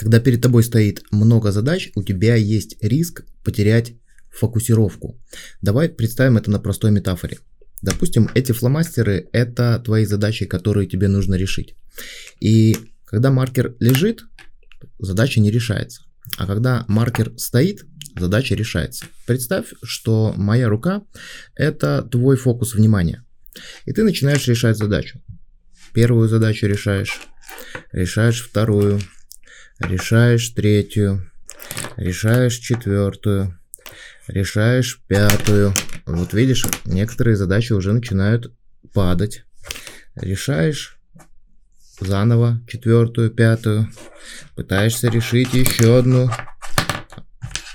Когда перед тобой стоит много задач, у тебя есть риск потерять фокусировку. Давай представим это на простой метафоре. Допустим, эти фломастеры – это твои задачи, которые тебе нужно решить. И когда маркер лежит, задача не решается. А когда маркер стоит, задача решается. Представь, что моя рука – это твой фокус внимания. И ты начинаешь решать задачу. Первую задачу решаешь, решаешь вторую, решаешь третью, решаешь четвертую, решаешь пятую. Вот видишь, некоторые задачи уже начинают падать. Решаешь заново четвертую, пятую, пытаешься решить еще одну,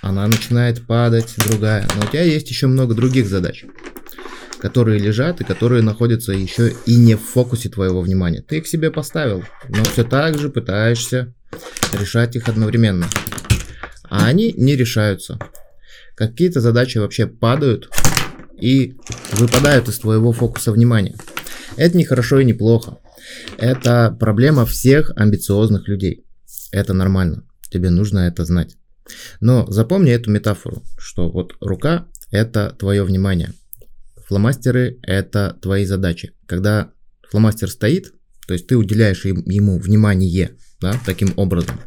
она начинает падать, другая. Но у тебя есть еще много других задач, которые лежат и которые находятся еще и не в фокусе твоего внимания. Ты их себе поставил, но все так же пытаешься решать их одновременно. А они не решаются. Какие-то задачи вообще падают и выпадают из твоего фокуса внимания. Это не хорошо и не плохо. Это проблема всех амбициозных людей. Это нормально. Тебе нужно это знать. Но запомни эту метафору, что вот рука – это твое внимание. Фломастеры – это твои задачи. Когда фломастер стоит, то есть ты уделяешь ему внимание, да, таким образом,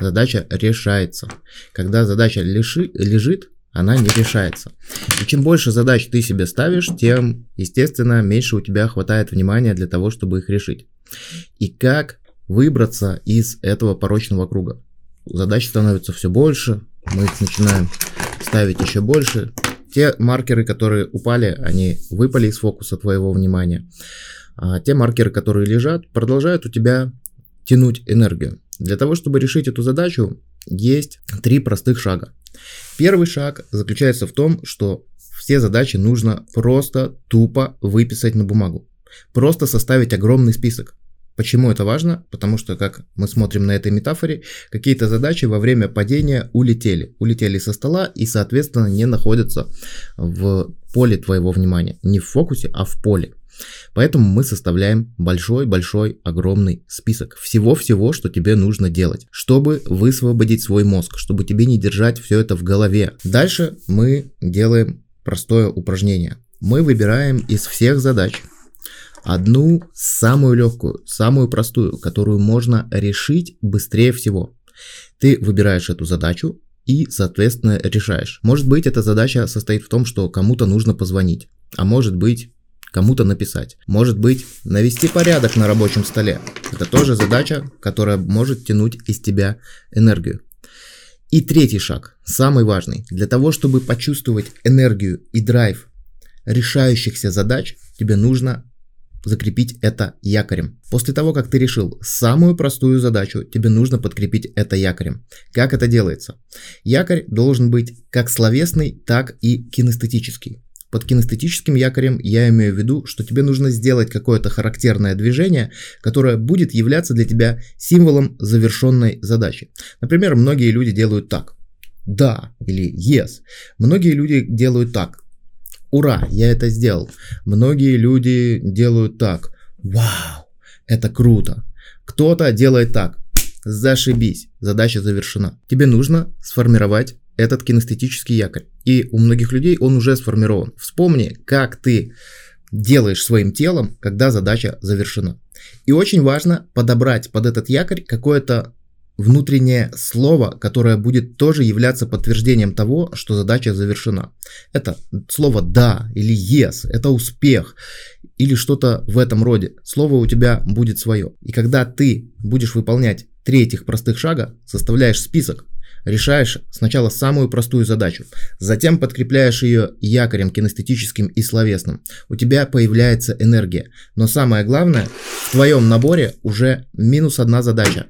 задача решается. Когда задача лежи, лежит, она не решается. И чем больше задач ты себе ставишь, тем, естественно, меньше у тебя хватает внимания для того, чтобы их решить. И как выбраться из этого порочного круга? Задач становится все больше, мы их начинаем ставить еще больше. Те маркеры, которые упали, они выпали из фокуса твоего внимания. А те маркеры, которые лежат, продолжают у тебя тянуть энергию. Для того, чтобы решить эту задачу, есть три простых шага. Первый шаг заключается в том, что все задачи нужно просто тупо выписать на бумагу. Просто составить огромный список. Почему это важно? Потому что, как мы смотрим на этой метафоре, какие-то задачи во время падения улетели. Улетели со стола и, соответственно, не находятся в поле твоего внимания. Не в фокусе, а в поле. Поэтому мы составляем большой-большой огромный список всего-всего, что тебе нужно делать, чтобы высвободить свой мозг, чтобы тебе не держать все это в голове. Дальше мы делаем простое упражнение. Мы выбираем из всех задач, одну самую легкую, самую простую, которую можно решить быстрее всего. Ты выбираешь эту задачу и, соответственно, решаешь. Может быть, эта задача состоит в том, что кому-то нужно позвонить, а может быть, кому-то написать. Может быть, навести порядок на рабочем столе. Это тоже задача, которая может тянуть из тебя энергию. И третий шаг, самый важный. Для того, чтобы почувствовать энергию и драйв решающихся задач, тебе нужно закрепить это якорем. После того, как ты решил самую простую задачу, тебе нужно подкрепить это якорем. Как это делается? Якорь должен быть как словесный, так и кинестетический. Под кинестетическим якорем я имею в виду, что тебе нужно сделать какое-то характерное движение, которое будет являться для тебя символом завершенной задачи. Например, многие люди делают так. Да или yes. Многие люди делают так. Ура, я это сделал. Многие люди делают так. Вау, это круто. Кто-то делает так. Зашибись, задача завершена. Тебе нужно сформировать этот кинестетический якорь. И у многих людей он уже сформирован. Вспомни, как ты делаешь своим телом, когда задача завершена. И очень важно подобрать под этот якорь какое-то внутреннее слово, которое будет тоже являться подтверждением того, что задача завершена. Это слово «да» или «yes», это успех или что-то в этом роде. Слово у тебя будет свое. И когда ты будешь выполнять три этих простых шага, составляешь список, решаешь сначала самую простую задачу, затем подкрепляешь ее якорем кинестетическим и словесным. У тебя появляется энергия. Но самое главное, в твоем наборе уже минус одна задача.